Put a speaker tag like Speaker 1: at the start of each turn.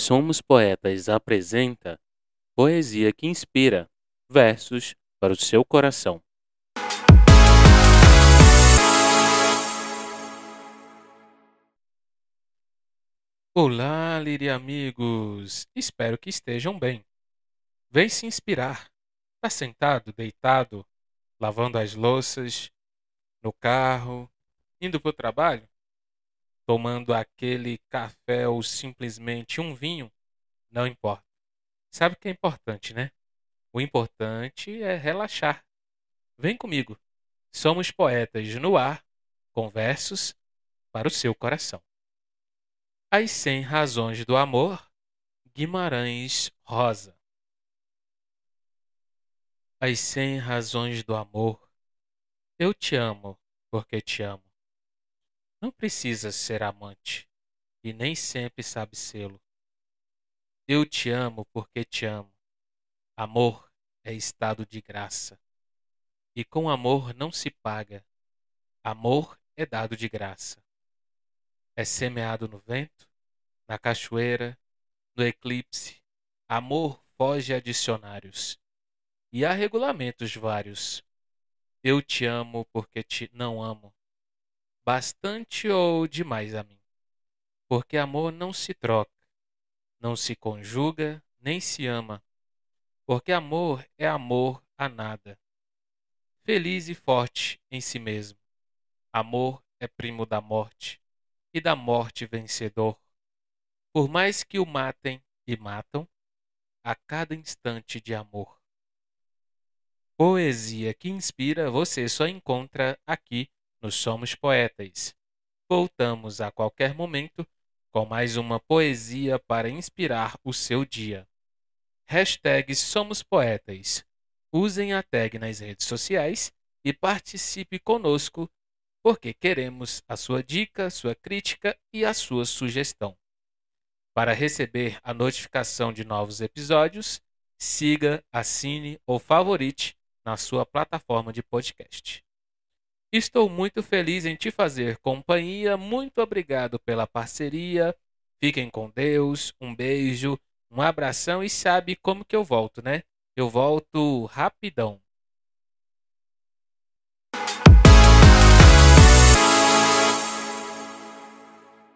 Speaker 1: Somos Poetas apresenta Poesia que Inspira versos para o seu coração.
Speaker 2: Olá, Liri amigos! Espero que estejam bem. Vem se inspirar. Tá sentado, deitado, lavando as louças, no carro, indo para o trabalho? Tomando aquele café ou simplesmente um vinho, não importa. Sabe o que é importante, né? O importante é relaxar. Vem comigo. Somos poetas no ar, com versos para o seu coração. As Cem Razões do Amor, Guimarães Rosa. As Cem Razões do Amor. Eu te amo porque te amo. Não precisa ser amante e nem sempre sabe sê-lo. Eu te amo porque te amo. Amor é estado de graça. E com amor não se paga. Amor é dado de graça. É semeado no vento, na cachoeira, no eclipse. Amor foge a dicionários. E há regulamentos vários. Eu te amo porque te não amo bastante ou demais a mim. Porque amor não se troca, não se conjuga, nem se ama. Porque amor é amor a nada. Feliz e forte em si mesmo. Amor é primo da morte, e da morte vencedor. Por mais que o matem e matam, a cada instante de amor. Poesia que inspira você só encontra aqui no Somos Poetas. Voltamos a qualquer momento com mais uma poesia para inspirar o seu dia. Hashtag Somos Poetas. Usem a tag nas redes sociais e participe conosco, porque queremos a sua dica, sua crítica e a sua sugestão. Para receber a notificação de novos episódios, siga, assine ou favorite na sua plataforma de podcast. Estou muito feliz em te fazer companhia. Muito obrigado pela parceria. Fiquem com Deus. Um beijo, um abração e sabe como que eu volto, né? Eu volto rapidão.